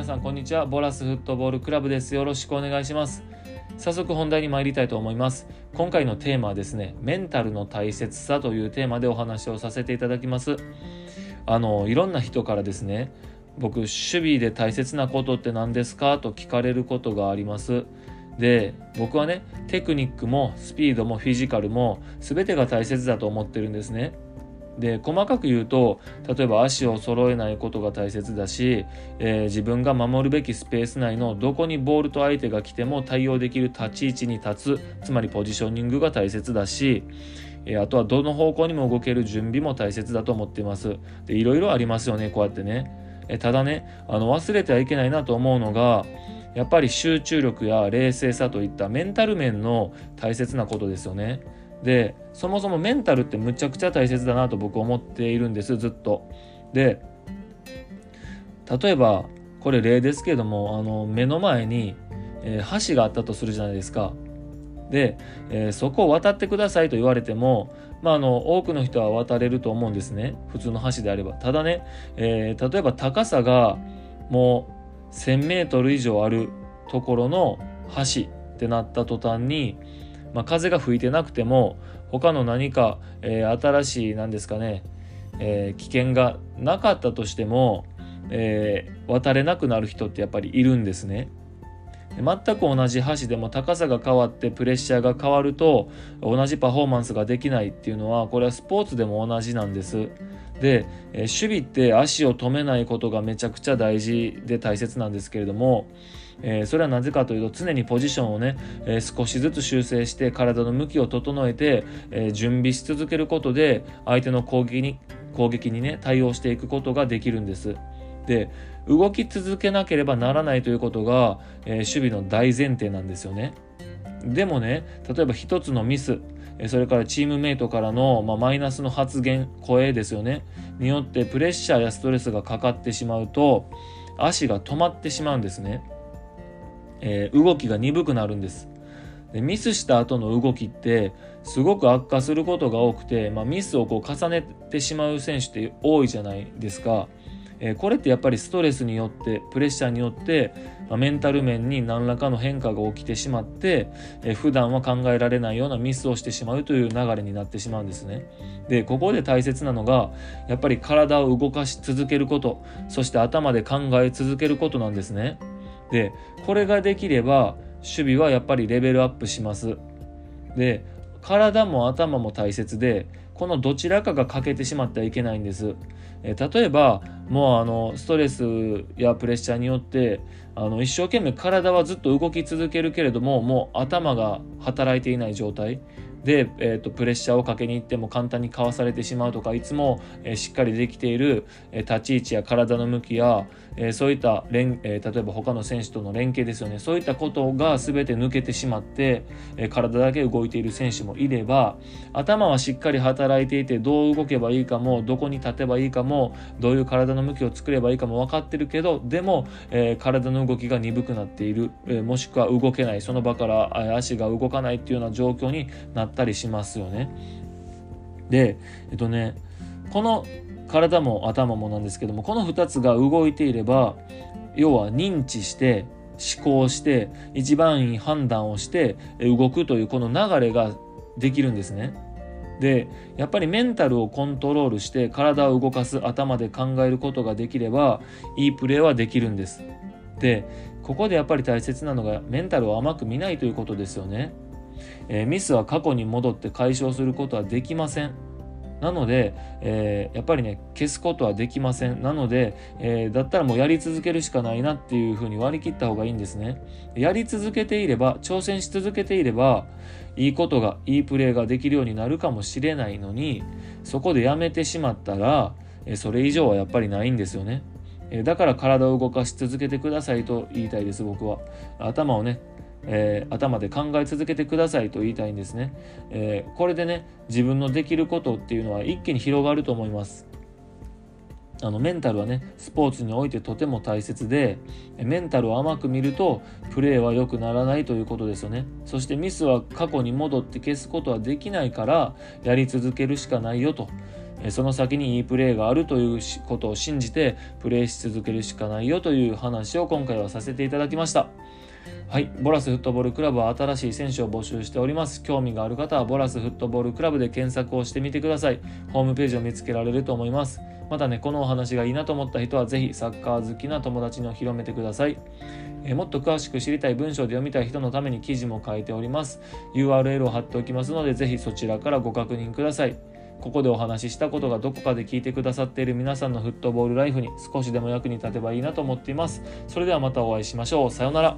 皆さんこんにちは。ボラスフットボールクラブです。よろしくお願いします。早速本題に参りたいと思います。今回のテーマはですねメンタルの大切さというテーマでお話をさせていただきます。あのいろんな人からですね僕守備で大切なことって何ですかと聞かれることがあります。で僕はねテクニックもスピードもフィジカルも全てが大切だと思ってるんですね。で細かく言うと例えば足を揃えないことが大切だし、えー、自分が守るべきスペース内のどこにボールと相手が来ても対応できる立ち位置に立つつまりポジショニングが大切だし、えー、あとはどの方向にも動ける準備も大切だと思っていますでいろいろありますよねこうやってね、えー、ただねあの忘れてはいけないなと思うのがやっぱり集中力や冷静さといったメンタル面の大切なことですよね。でそもそもメンタルってむちゃくちゃ大切だなと僕思っているんですずっと。で例えばこれ例ですけどもあの目の前に、えー、橋があったとするじゃないですか。で、えー、そこを渡ってくださいと言われても、まあ、あの多くの人は渡れると思うんですね普通の橋であれば。ただね、えー、例えば高さがもう 1,000m 以上あるところの橋ってなった途端にまあ、風が吹いてなくても他の何か、えー、新しい何ですかね、えー、危険がなかったとしても、えー、渡れなくなる人ってやっぱりいるんですね。全く同じ橋でも高さが変わってプレッシャーが変わると同じパフォーマンスができないっていうのはこれはスポーツでも同じなんです。で、え守備って足を止めないことがめちゃくちゃ大事で大切なんですけれども、えー、それはなぜかというと常にポジションをね、えー、少しずつ修正して体の向きを整えて、えー、準備し続けることで相手の攻撃に攻撃にね対応していくことができるんです。で動き続けなければならないということが、え守備の大前提なんですよね。でもね例えば一つのミスそれからチームメイトからの、まあ、マイナスの発言声ですよねによってプレッシャーやストレスがかかってしまうと足が止まってしまうんですね。えー、動きが鈍くなるんですでミスした後の動きってすごく悪化することが多くて、まあ、ミスをこう重ねてしまう選手って多いじゃないですか、え、これってやっぱりストレスによってプレッシャーによって、メンタル面に何らかの変化が起きてしまって、え、普段は考えられないようなミスをしてしまうという流れになってしまうんですね。でここで大切なのがやっぱり体を動かし続けることそして頭で考え続けることなんですね。でこれができれば守備はやっぱりレベルアップします。で体も頭も大切でこのどちらかが欠けてしまってはいけないんです。え例えばもうあのストレスやプレッシャーによってあの一生懸命体はずっと動き続けるけれどももう頭が働いていない状態。で、えーと、プレッシャーをかけに行っても簡単にかわされてしまうとかいつも、えー、しっかりできている、えー、立ち位置や体の向きや、えー、そういった連、え例えば他の選手との連携ですよね。そういったことが全て抜けてしまって、え体だけ動いている選手もいれば頭はしっかり働いていてどう動けばいいかもどこに立てばいいかもどういう体の向きを作ればいいかも分かってるけどでも、え体の動きが鈍くなっている、えもしくは動けない。その場から足が動かないっていうような状況になってったりしますよね。でえっとねこの体も頭もなんですけどもこの2つが動いていれば要は認知して思考して一番いい判断をして動くというこの流れができるんですね。でやっぱりメンタルをコントロールして体を動かす頭で考えることができればいいプレーはできるんです。でここでやっぱり大切なのがメンタルを甘く見ないということですよね。えー、ミスは過去に戻って解消することはできません。なので、えー、やっぱりね消すことはできません。なので、えー、だったらもうやり続けるしかないなっていうふうに割り切った方がいいんですね。やり続けていれば挑戦し続けていればいいことがいいプレーができるようになるかもしれないのにそこでやめてしまったら、えー、それ以上はやっぱりないんですよね。だから体を動かし続けてくださいと言いたいです僕は。頭をねえー、頭で考え続けてくださいと言いたいんですね、えー、これでね自分のできることっていうのは一気に広がると思います。あのメンタルはねスポーツにおいてとても大切でメンタルを甘く見るとプレーは良くならないということですよね。そしてミスは過去に戻って消すことはできないからやり続けるしかないよと。その先にいいプレーがあるということを信じてプレーし続けるしかないよという話を今回はさせていただきました。はい、ボラスフットボールクラブは新しい選手を募集しております。興味がある方はボラスフットボールクラブで検索をしてみてください。ホームページを見つけられると思います。またね、このお話がいいなと思った人はぜひサッカー好きな友達に広めてください。えもっと詳しく知りたい文章で読みたい人のために記事も書いております。URL を貼っておきますので、ぜひそちらからご確認ください。ここでお話ししたことがどこかで聞いてくださっている皆さんのフットボールライフに少しでも役に立てばいいなと思っています。それではまたお会いしましょう。さようなら。